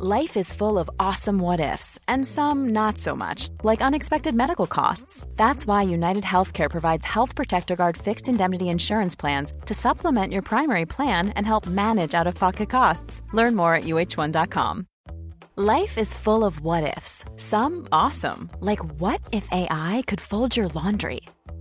Life is full of awesome what ifs, and some not so much, like unexpected medical costs. That's why United Healthcare provides Health Protector Guard fixed indemnity insurance plans to supplement your primary plan and help manage out of pocket costs. Learn more at uhone.com. Life is full of what ifs, some awesome, like what if AI could fold your laundry?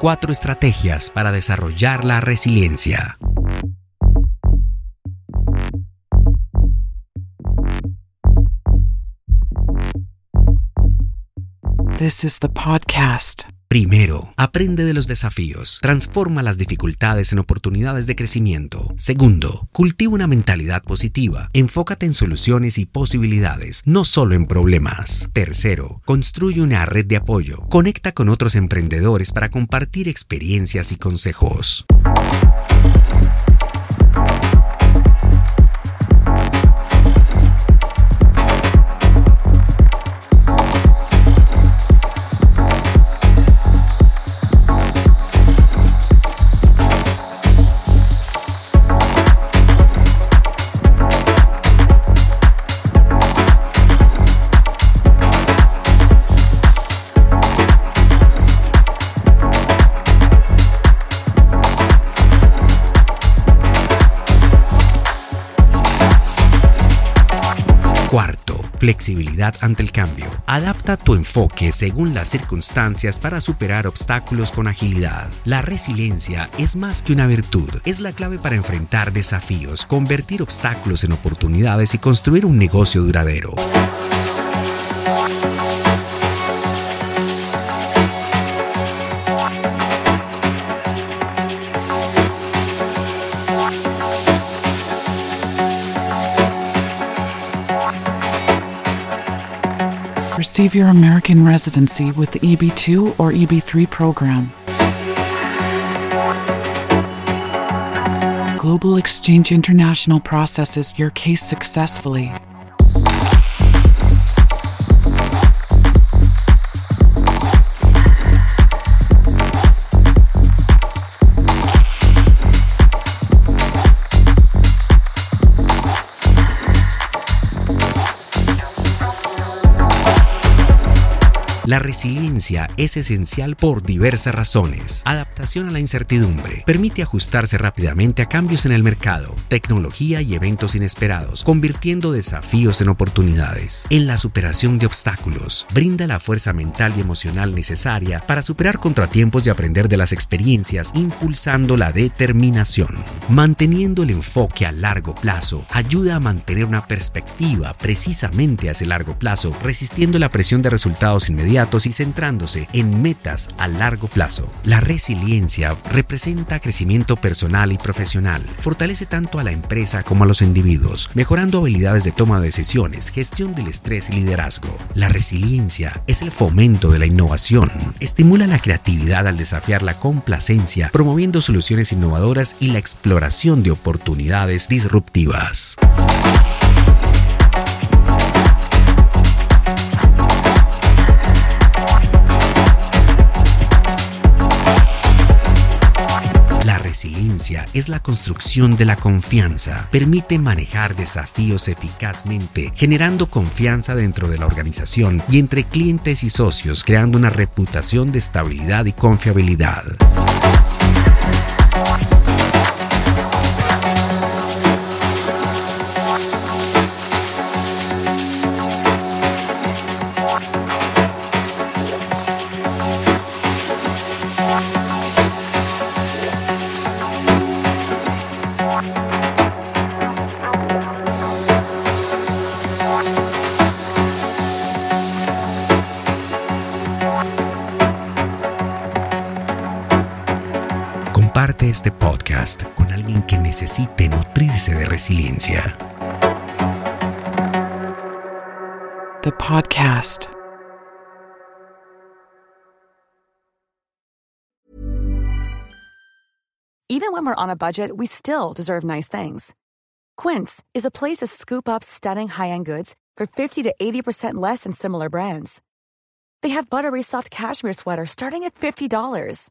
Cuatro estrategias para desarrollar la resiliencia. This is the podcast. Primero, aprende de los desafíos. Transforma las dificultades en oportunidades de crecimiento. Segundo, cultiva una mentalidad positiva. Enfócate en soluciones y posibilidades, no solo en problemas. Tercero, construye una red de apoyo. Conecta con otros emprendedores para compartir experiencias y consejos. Flexibilidad ante el cambio. Adapta tu enfoque según las circunstancias para superar obstáculos con agilidad. La resiliencia es más que una virtud, es la clave para enfrentar desafíos, convertir obstáculos en oportunidades y construir un negocio duradero. Receive your American residency with the EB2 or EB3 program. Global Exchange International processes your case successfully. La resiliencia es esencial por diversas razones. Adaptación a la incertidumbre. Permite ajustarse rápidamente a cambios en el mercado, tecnología y eventos inesperados, convirtiendo desafíos en oportunidades. En la superación de obstáculos. Brinda la fuerza mental y emocional necesaria para superar contratiempos y aprender de las experiencias, impulsando la determinación. Manteniendo el enfoque a largo plazo ayuda a mantener una perspectiva precisamente hacia largo plazo, resistiendo la presión de resultados inmediatos y centrándose en metas a largo plazo. La resiliencia representa crecimiento personal y profesional. Fortalece tanto a la empresa como a los individuos, mejorando habilidades de toma de decisiones, gestión del estrés y liderazgo. La resiliencia es el fomento de la innovación. Estimula la creatividad al desafiar la complacencia, promoviendo soluciones innovadoras y la exploración de oportunidades disruptivas. Es la construcción de la confianza. Permite manejar desafíos eficazmente, generando confianza dentro de la organización y entre clientes y socios, creando una reputación de estabilidad y confiabilidad. Comparte este podcast con alguien que necesite nutrirse de resiliencia. The podcast. Even when we're on a budget, we still deserve nice things. Quince is a place to scoop up stunning high-end goods for 50 to 80% less than similar brands. They have buttery soft cashmere sweaters starting at $50,